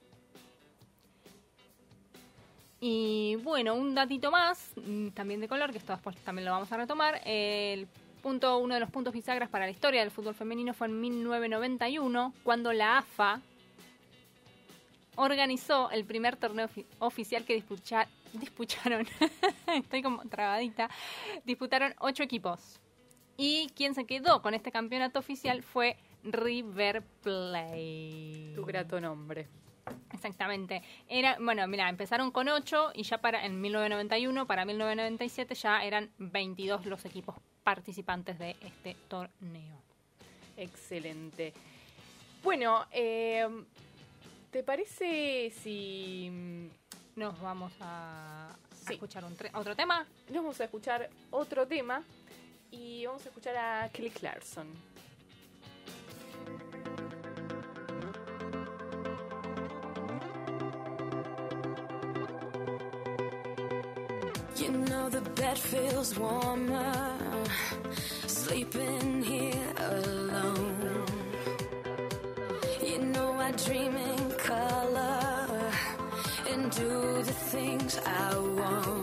Y bueno, un datito más, mm, también de color, que esto después también lo vamos a retomar. El punto, uno de los puntos bisagras para la historia del fútbol femenino fue en 1991, cuando la AFA organizó el primer torneo ofi- oficial que disputaron, estoy como trabadita, disputaron ocho equipos. Y quien se quedó con este campeonato oficial fue River Plate. Tu grato nombre. Exactamente. Era, bueno, mira, empezaron con 8 y ya para en 1991, para 1997 ya eran 22 los equipos participantes de este torneo. Excelente. Bueno, eh, ¿te parece si Nos vamos a, a Sí. escuchar un otro tema. nos vamos a escuchar otro tema y vamos a escuchar a Kelly Clarkson? Know the bed feels warmer sleeping here alone. You know I dream in color and do the things I want.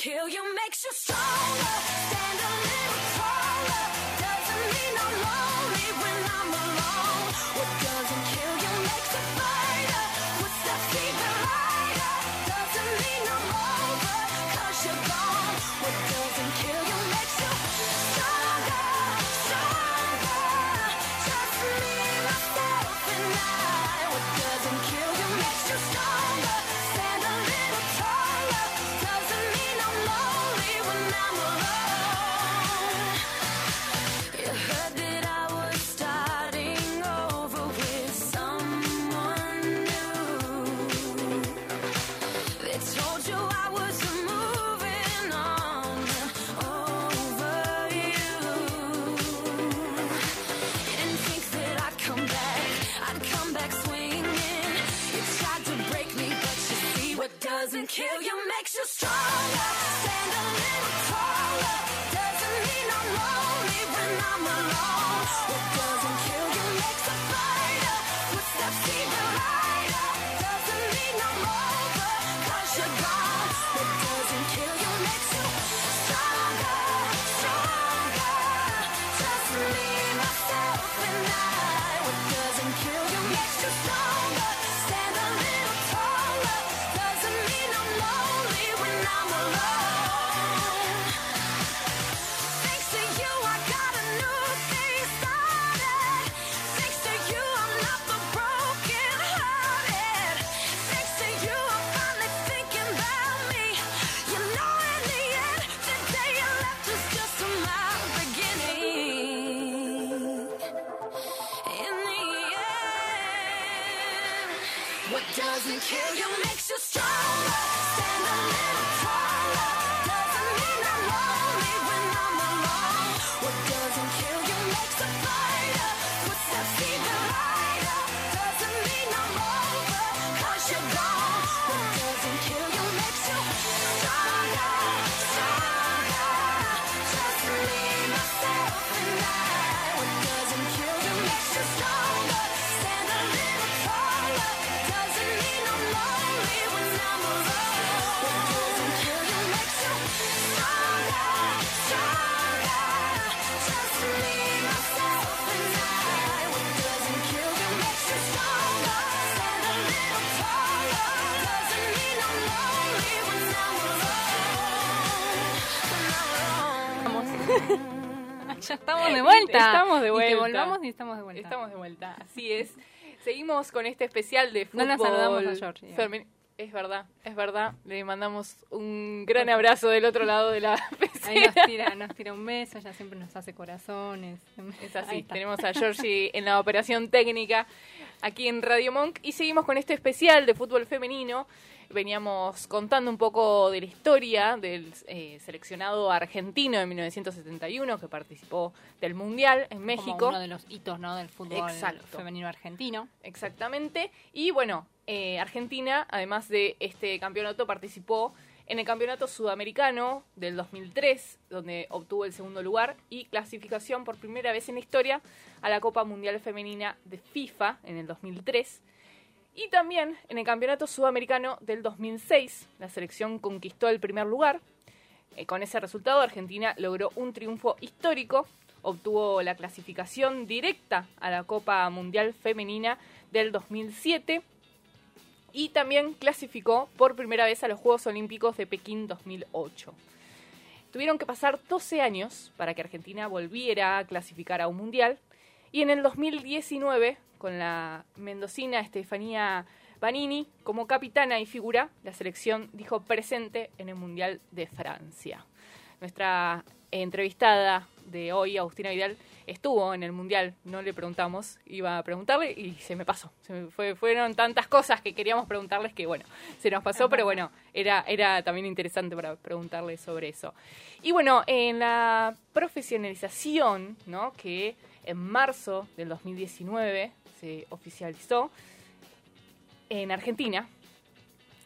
kill you. De vuelta. Estamos de Y vuelta. que volvamos y estamos de vuelta. Estamos de vuelta, así es. Seguimos con este especial de No fútbol. la saludamos a femen- Es verdad, es verdad. Le mandamos un gran abrazo del otro lado de la Ahí nos tira, nos tira un beso, ella siempre nos hace corazones. Es así, tenemos a Georgie en la operación técnica aquí en Radio Monk y seguimos con este especial de fútbol femenino. Veníamos contando un poco de la historia del eh, seleccionado argentino de 1971 que participó del Mundial en Como México. uno de los hitos ¿no? del fútbol Exacto. femenino argentino. Exactamente. Y bueno, eh, Argentina, además de este campeonato, participó en el campeonato sudamericano del 2003, donde obtuvo el segundo lugar y clasificación por primera vez en la historia a la Copa Mundial Femenina de FIFA en el 2003. Y también en el campeonato sudamericano del 2006, la selección conquistó el primer lugar. Eh, con ese resultado, Argentina logró un triunfo histórico, obtuvo la clasificación directa a la Copa Mundial Femenina del 2007 y también clasificó por primera vez a los Juegos Olímpicos de Pekín 2008. Tuvieron que pasar 12 años para que Argentina volviera a clasificar a un mundial y en el 2019, con la mendocina Estefanía Banini como capitana y figura, la selección dijo presente en el Mundial de Francia. Nuestra entrevistada de hoy, Agustina Vidal, estuvo en el Mundial, no le preguntamos, iba a preguntarle y se me pasó. Fueron tantas cosas que queríamos preguntarles que, bueno, se nos pasó, pero bueno, era, era también interesante para preguntarle sobre eso. Y bueno, en la profesionalización, ¿no? que en marzo del 2019 se oficializó en Argentina,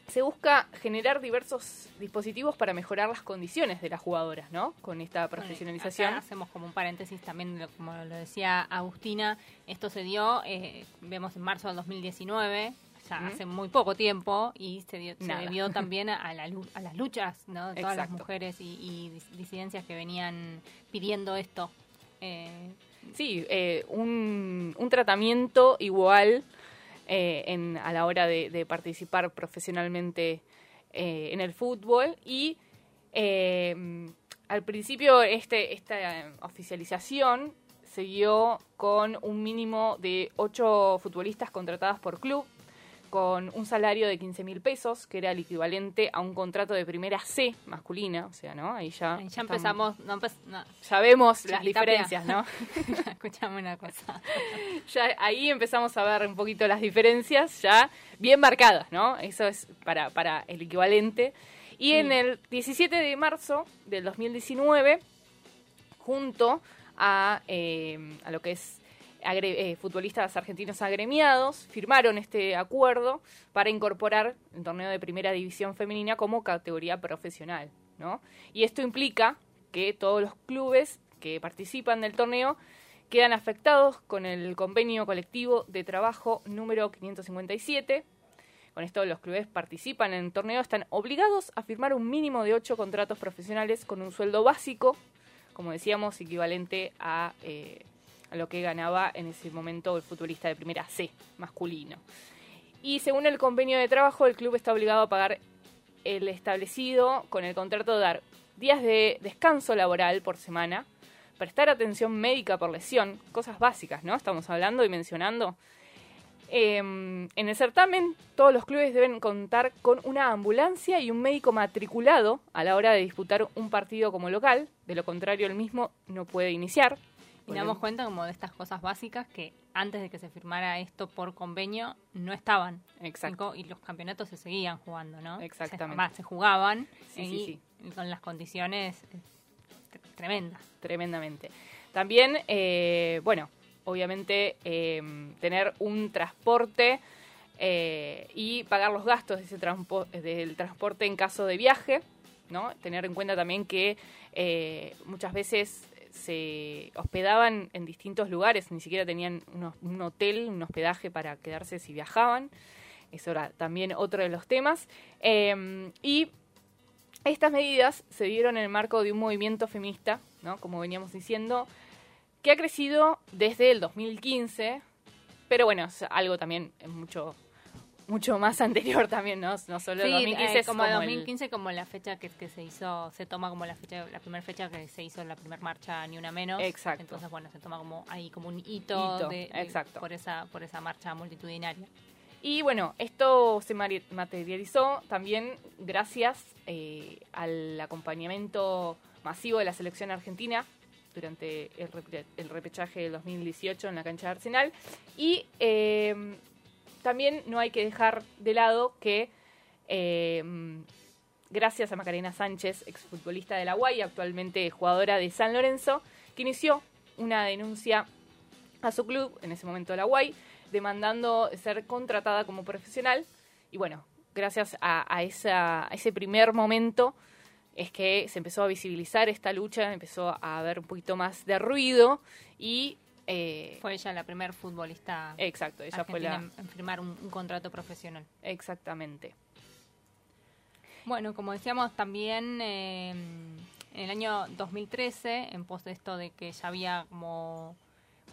se busca generar diversos dispositivos para mejorar las condiciones de las jugadoras, ¿no? Con esta profesionalización. Acá hacemos como un paréntesis también, como lo decía Agustina, esto se dio, eh, vemos en marzo del 2019, ya Ujú. hace muy poco tiempo, y se, dio- se debió también a, la a las luchas ¿no? de todas las mujeres y, y dis- disidencias que venían pidiendo esto. Eh, Sí, eh, un, un tratamiento igual eh, en, a la hora de, participar profesionalmente eh, en el fútbol y eh, al principio este, esta oficialización se dio con un mínimo de ocho futbolistas contratadas por club con un salario de 15 mil pesos, que era el equivalente a un contrato de primera C masculina, o sea, ¿no? Ahí ya, ya estamos- empezamos, no, empe- no, ya vemos las diferencias, ¿no? escuchame una cosa. ya ahí empezamos a ver un poquito las diferencias ya bien marcadas, ¿no? Eso es para, para el equivalente. Y en el 17 de marzo del 2019, junto a, eh, a lo que es eh, futbolistas argentinos agremiados, firmaron este acuerdo para incorporar el torneo de primera división femenina como categoría profesional, ¿no? Y esto implica que todos los clubes que participan del torneo quedan afectados con el convenio colectivo de trabajo número 557. Con esto los clubes participan en el torneo, están obligados a firmar un mínimo de ocho contratos profesionales con un sueldo básico, como decíamos, equivalente a, eh, a lo que ganaba en ese momento el futbolista de primera C, masculino. Y según el convenio de trabajo, el club está obligado a pagar el establecido con el contrato de dar días de descanso laboral por semana, prestar atención médica por lesión, cosas básicas, ¿no? Estamos hablando y mencionando. Eh, en el certamen, todos los clubes deben contar con una ambulancia y un médico matriculado a la hora de disputar un partido como local, de lo contrario el mismo no puede iniciar. Y nos damos cuenta como de estas cosas básicas que antes de que se firmara esto por convenio no estaban. Exacto. Y los campeonatos se seguían jugando, ¿no? Exactamente. Va, se jugaban Sí, y sí, sí. con las condiciones eh, tre- tremendas. tremendamente. También, eh, bueno, obviamente eh, tener un transporte eh, y pagar los gastos de ese transpo- del transporte en caso de viaje, ¿no? Tener en cuenta también que eh, muchas veces se hospedaban en distintos lugares, ni siquiera tenían un hotel, un hospedaje para quedarse si viajaban. Eso era también otro de los temas. Eh, y estas medidas se dieron en el marco de un movimiento feminista, ¿no? como veníamos diciendo, que ha crecido desde el 2015, pero bueno, es algo también mucho mucho más anterior también, ¿no? No solo Sí, 2015, eh, como, el- 2015 como la fecha que, que se hizo, se toma como la fecha, la primera fecha que se hizo la primera marcha ni una menos. Exacto. Entonces bueno, se toma como ahí como un hito, Hito, de, de- exacto. por esa por esa marcha multitudinaria. Y bueno, esto se materializó también gracias eh, al acompañamiento masivo de la selección argentina durante el repechaje del 2018 en la cancha de Arsenal. Y eh, también no hay que dejar de lado que eh, gracias a Macarena Sánchez, exfutbolista de la UAI, actualmente jugadora de San Lorenzo, que inició una denuncia a su club, en ese momento la UAI, demandando ser contratada como profesional. Y bueno, gracias a, a ese primer momento es que se empezó a visibilizar esta lucha, empezó a haber un poquito más de ruido y... eh, Fue ella la primer futbolista exacto, ella fue argentina la... en, firmar un, un contrato profesional. Exactamente. Bueno, como decíamos también eh, en el año 2013, en pos de esto de que ya había como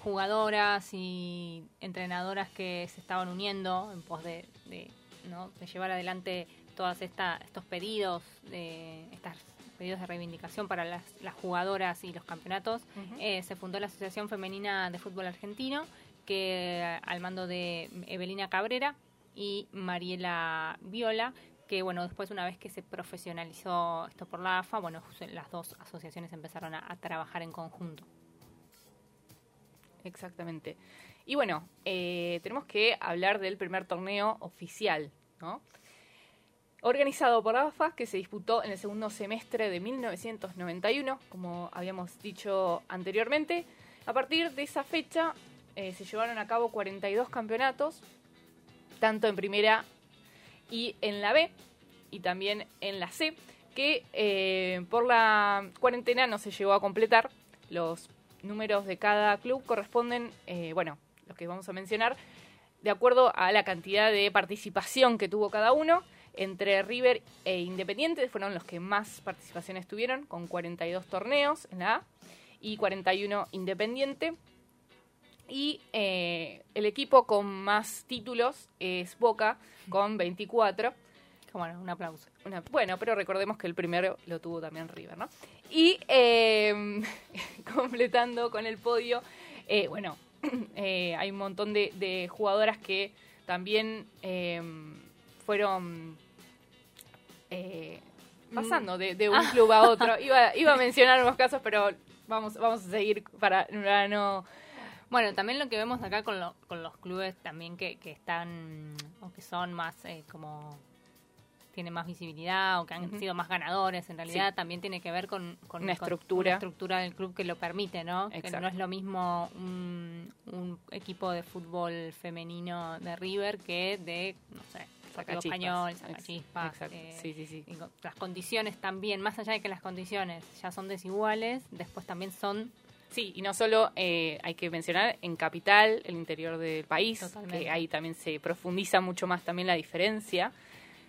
jugadoras y entrenadoras que se estaban uniendo en pos de, de, ¿no? de llevar adelante todos estos pedidos, de estos pedidos de reivindicación para las, las jugadoras y los campeonatos, eh, se fundó la Asociación Femenina de Fútbol Argentino, que al mando de Evelina Cabrera y Mariela Viola, que bueno, después una vez que se profesionalizó esto por la AFA, bueno, las dos asociaciones empezaron a, a trabajar en conjunto. Exactamente. Y bueno, eh, tenemos que hablar del primer torneo oficial, ¿no? Organizado por AFA, que se disputó en el segundo semestre de 1991, como habíamos dicho anteriormente. A partir de esa fecha eh, se llevaron a cabo 42 campeonatos, tanto en primera y en la B, y también en la C, que eh, por la cuarentena no se llegó a completar. Los números de cada club corresponden, eh, bueno, los que vamos a mencionar, de acuerdo a la cantidad de participación que tuvo cada uno. Entre River e Independiente fueron los que más participaciones tuvieron, con 42 torneos en la A y 41 Independiente. Y eh, el equipo con más títulos es Boca, con 24. Bueno, un aplauso. Una- bueno, pero recordemos que el primero lo tuvo también River, ¿no? Y eh, completando con el podio, eh, bueno, eh, hay un montón de, de jugadoras que también eh, fueron eh, pasando de, de un club a otro. Iba, iba a mencionar unos casos, pero vamos, vamos a seguir para, no... Bueno, también lo que vemos acá con, lo- con los clubes también que, que están o que son más eh, como tienen más visibilidad o que han sido más ganadores, en realidad Sí. también tiene que ver con, con- Una con estructura. una estructura del club que lo permite, ¿no? Que Exacto. no es lo mismo un, un equipo de fútbol femenino de River que de, no sé, Sacachispas. Español, Sacachispas. exacto. eh, Sí, sí, sí. las condiciones también, más allá de que las condiciones ya son desiguales, después también son Sí, y no solo eh, hay que mencionar en capital, el interior del país, Totalmente. que ahí también se profundiza mucho más también la diferencia.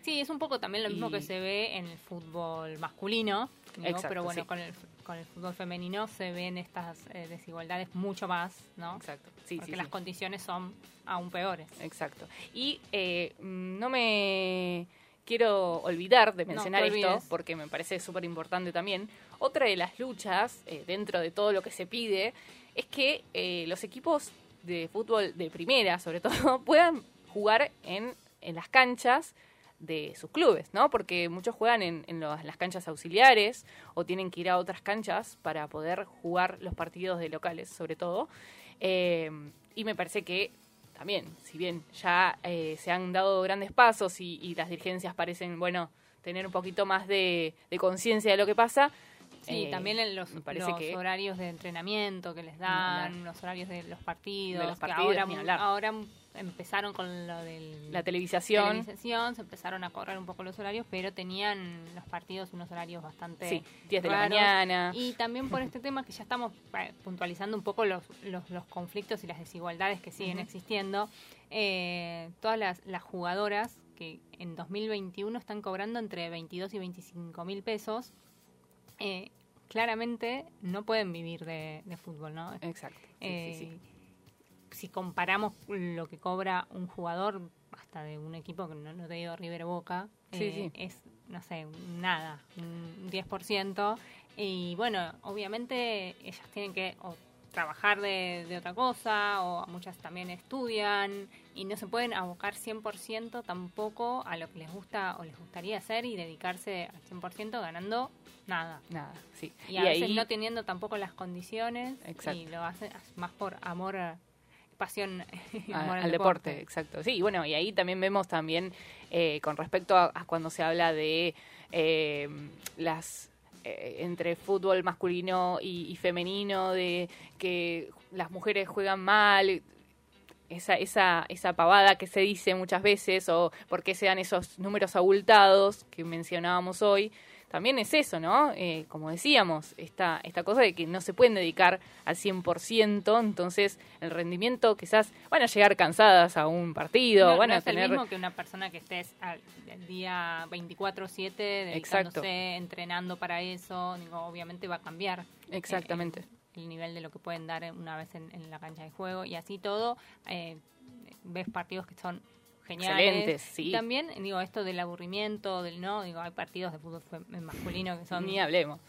Sí, es un poco también lo mismo Y- que se ve en el fútbol masculino, digo, Exacto, pero bueno, sí. con, el, con el fútbol femenino se ven estas eh, desigualdades mucho más, ¿no? Exacto. Sí, Porque sí, las sí. condiciones son aún peores. Exacto. Y eh, no me quiero olvidar de mencionar esto, porque me parece súper importante también. Otra de las luchas, eh, dentro de todo lo que se pide, es que eh, los equipos de fútbol de primera, sobre todo, puedan jugar en, en las canchas de sus clubes, ¿no? Porque muchos juegan en, en los- las canchas auxiliares o tienen que ir a otras canchas para poder jugar los partidos de locales, sobre todo. Eh, y me parece que también, si bien ya eh, se han dado grandes pasos y, y las dirigencias parecen, bueno, tener un poquito más de, de conciencia de lo que pasa. Sí, eh, también en los, me parece los que horarios de entrenamiento que les dan, los horarios de los partidos, De los que partidos, ahora, hablar. ahora empezaron con lo del la televisación. televisación, se empezaron a correr un poco los horarios, pero tenían los partidos unos horarios bastante Sí, 10 de la mañana. Y también por este tema que ya estamos eh, puntualizando un poco los, los, los conflictos y las desigualdades que siguen existiendo, eh, todas las, las jugadoras que en 2021 están cobrando entre 22 y 25 mil pesos, eh, claramente no pueden vivir de, de fútbol, ¿no? Exacto. Sí, Eh, sí, sí. Si comparamos lo que cobra un jugador, hasta de un equipo que no, no te digo River Boca, Sí, eh, sí. es, no sé, nada, un 10%. Y bueno, obviamente ellas tienen que o trabajar de, de otra cosa, o muchas también estudian, y no se pueden abocar 100% tampoco a lo que les gusta o les gustaría hacer y dedicarse al 100% ganando nada. Nada, sí. Y a veces no teniendo tampoco las condiciones Exacto. y lo hacen más por amor, a- pasión a- amor al deporte. exacto. Sí, y bueno, y ahí también vemos también eh, con respecto a, a cuando se habla de eh, las eh, entre fútbol masculino y, y femenino, de que las mujeres juegan mal, esa, esa, esa pavada que se dice muchas veces, o por qué se dan esos números abultados que mencionábamos hoy, también es eso, ¿no? Eh, como decíamos, esta, esta cosa de que no se pueden dedicar al 100%, entonces el rendimiento quizás van a llegar cansadas a un partido, no, van no a es tener... el mismo que una persona que estés al, el día 24/7 dedicándose, Exacto. entrenando para eso, digo, obviamente va a cambiar. Exactamente. eh, el nivel de lo que pueden dar una vez en, en la cancha de juego y así todo, eh, ves partidos que son geniales. Excelentes, sí. Y también, digo, esto del aburrimiento, del no, digo, hay partidos de fútbol masculino que son... Ni hablemos.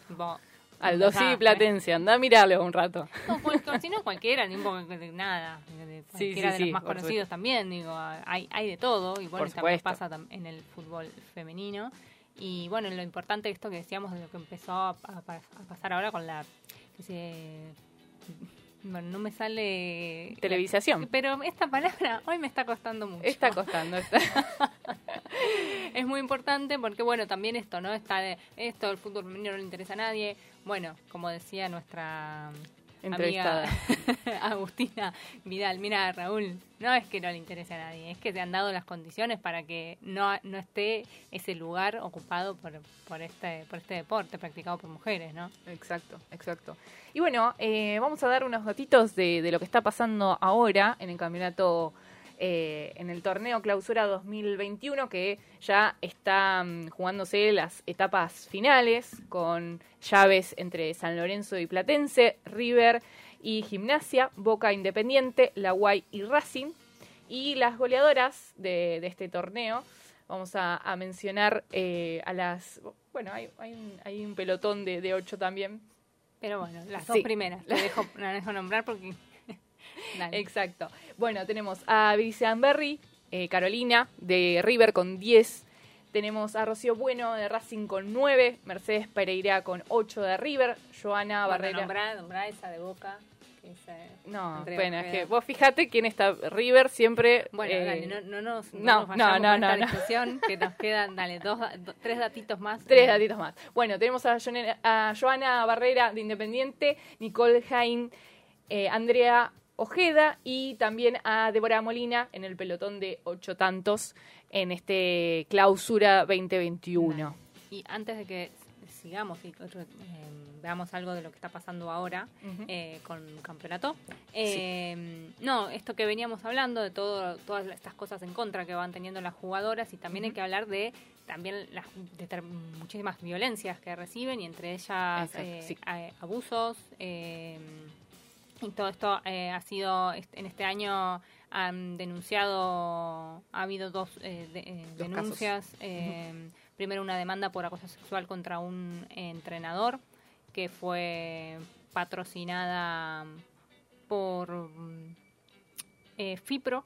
Aldo sí, desastre. Platense, anda a mirarlo un rato. No, si no cualquiera, ni un poco de nada. de Cualquiera sí, de los sí, más conocidos también, digo, hay, hay de todo. Y bueno, también pasa en el fútbol femenino. Y bueno, lo importante esto que decíamos de lo que empezó a, a pa- a pasar ahora con la... que se- bueno, no me sale... Televisación. Pero esta palabra hoy me está costando mucho. Está costando. Está... es muy importante porque, bueno, también esto, ¿no? Está de, esto, el fútbol femenino no le interesa a nadie. Bueno, como decía nuestra Entrevistada. amiga Agustina Vidal, mira, Raúl, no es que no le interese a nadie, es que te han dado las condiciones para que no, no esté ese lugar ocupado por, por, este, por este deporte practicado por mujeres, ¿no? Exacto, exacto. Y bueno, eh, vamos a dar unos datitos de, de lo que está pasando ahora en el campeonato, eh, en el torneo Clausura 2021, que ya está mm, jugándose las etapas finales con llaves entre San Lorenzo y Platense, River y Gimnasia, Boca Independiente, La Guay y Racing. Y las goleadoras de, de este torneo, vamos a, a mencionar eh, a las... Bueno, hay, hay, un, hay un pelotón de, de ocho también. Pero bueno, las Sí. dos primeras, te dejo, la dejo nombrar porque... Dale. Exacto. Bueno, tenemos a Vivian Berry, eh, Carolina de River con 10. Tenemos a Rocío Bueno de Racing con 9, Mercedes Pereira con 8 de River, Joana Bueno, Barrera. nombrá, nombrá esa de Boca. eh, No, Andrea bueno, es que vos fijate quién está River siempre. Bueno, eh, dale, no, no nos, no, nos no, no, no, esta no. discusión, que nos quedan, dale, dos, do- tres datitos más. Tres Eh, datitos más. Bueno, tenemos a, Joana- a Joana Barrera de Independiente, Nicole Jain, eh, Andrea Ojeda y también a Débora Molina en el pelotón de ocho tantos en este clausura 2021. Y antes de que sigamos y eh, veamos algo de lo que está pasando ahora eh, con el campeonato. eh, No, esto que veníamos hablando de todo, todas estas cosas en contra que van teniendo las jugadoras y también hay que hablar de también las de ter- muchísimas violencias que reciben y entre ellas eh, sí. abusos. Y todo esto eh, ha sido, en este año han denunciado, ha habido dos, eh, de- eh, Dos denuncias. eh, Primero una demanda por acoso sexual contra un entrenador que fue patrocinada por eh, FIPRO,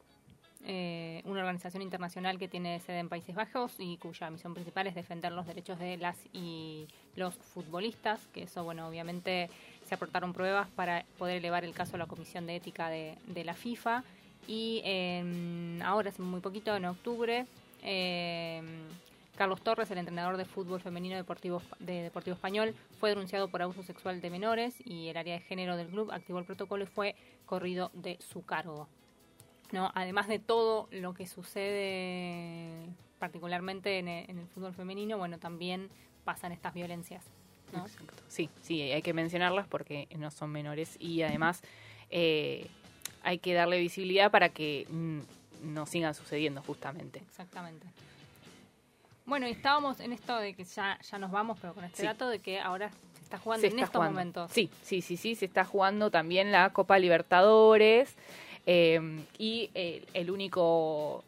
eh, una organización internacional que tiene sede en Países Bajos y cuya misión principal es defender los derechos de las y los futbolistas, que eso, bueno, obviamente se aportaron pruebas para poder elevar el caso a la Comisión de Ética de, de la FIFA y eh, ahora, hace muy poquito, en octubre, eh, Carlos Torres, el entrenador de fútbol femenino deportivo, de Deportivo Español, fue denunciado por abuso sexual de menores y el área de género del club activó el protocolo y fue corrido de su cargo. ¿no? Además de todo lo que sucede particularmente en el, en el fútbol femenino, bueno, también pasan estas violencias. ¿No? Exacto. Sí, sí, hay que mencionarlas porque no son menores y además eh, hay que darle visibilidad para que mm, no sigan sucediendo justamente. Exactamente. Bueno, y estábamos en esto de que ya, ya nos vamos, pero con este Sí. dato de que ahora se está jugando Se en está estos jugando. momentos. Sí, sí, sí, sí, se está jugando también la Copa Libertadores eh, y eh, el único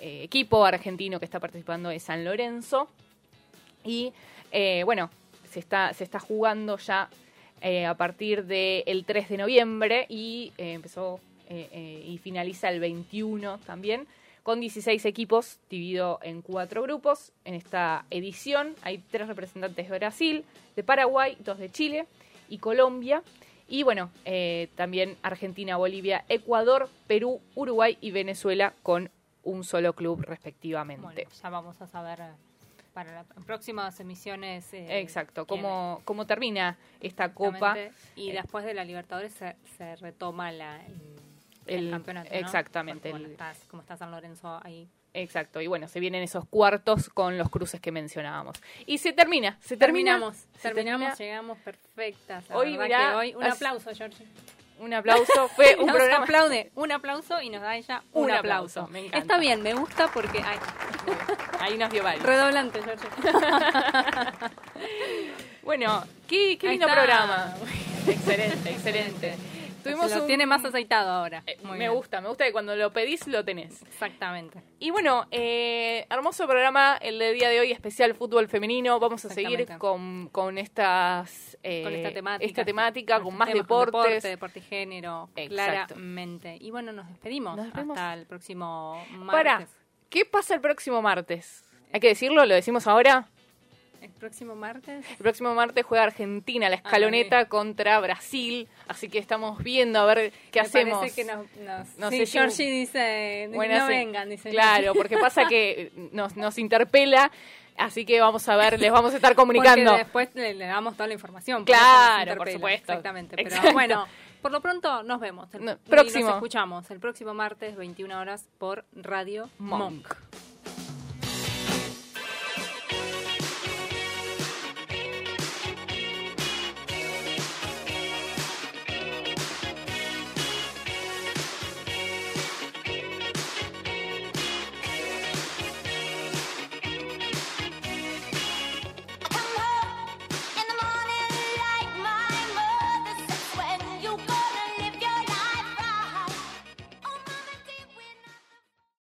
eh, equipo argentino que está participando es San Lorenzo y eh, bueno, se está, se está jugando ya eh, a partir del 3 de noviembre y eh, empezó eh, y finaliza el 21 también, con 16 equipos dividido en cuatro grupos. En esta edición hay tres representantes de Brasil, de Paraguay, dos de Chile y Colombia. Y bueno, también Argentina, Bolivia, Ecuador, Perú, Uruguay y Venezuela con un solo club respectivamente. Ya vamos a saber para las próximas emisiones. eh, Exacto, cómo, cómo termina esta es. copa. Y Eh, después de la Libertadores se, se retoma la, el, El- campeonato. ¿no? exactamente, Porque, bueno, estás- como está San Lorenzo ahí. Exacto, y bueno, se vienen esos cuartos con los cruces que mencionábamos. Y se termina, se termina. Terminamos, se terminamos, termina. llegamos perfectas. La Hoy, mirá, que hoy un aplauso, Georgie. Un aplauso, fue un nos programa. aplaude, un aplauso y nos da ella un, Un aplauso. aplauso, me encanta. Está bien, me gusta porque. Ay, Ahí nos dio varios. redoblante, Georgie. Bueno, qué, qué lindo programa. excelente, excelente. Tuvimos lo un- tiene más aceitado ahora. Eh, me bien. gusta, me gusta que cuando lo pedís lo tenés. Exactamente. Y bueno, eh, hermoso programa el de día de hoy, especial fútbol femenino. Vamos a seguir con, con estas eh, con esta temática. esta temática, con más temas, deportes. Deporte, deporte y género, Exacto. claramente. Y bueno, nos despedimos. Nos despedimos. Hasta el próximo Para, martes. ¿Qué pasa el próximo martes? Hay que decirlo, lo decimos ahora. El próximo martes. El próximo martes juega Argentina, la Ah, escaloneta contra Brasil. Así que estamos viendo a ver qué Me hacemos. Parece que nos, nos- No sí, sé si- Georgie dice, Bueno, no vengan, dice. Claro, porque pasa que nos, nos interpela. Así que vamos a ver, les vamos a estar Porque comunicando. después le, le damos toda la información. Claro, por supuesto. Exactamente. Pero Exacto. bueno, por lo pronto nos vemos. El, No, próximo. Nos escuchamos el próximo martes, 21 horas, por Radio Monk. Monk.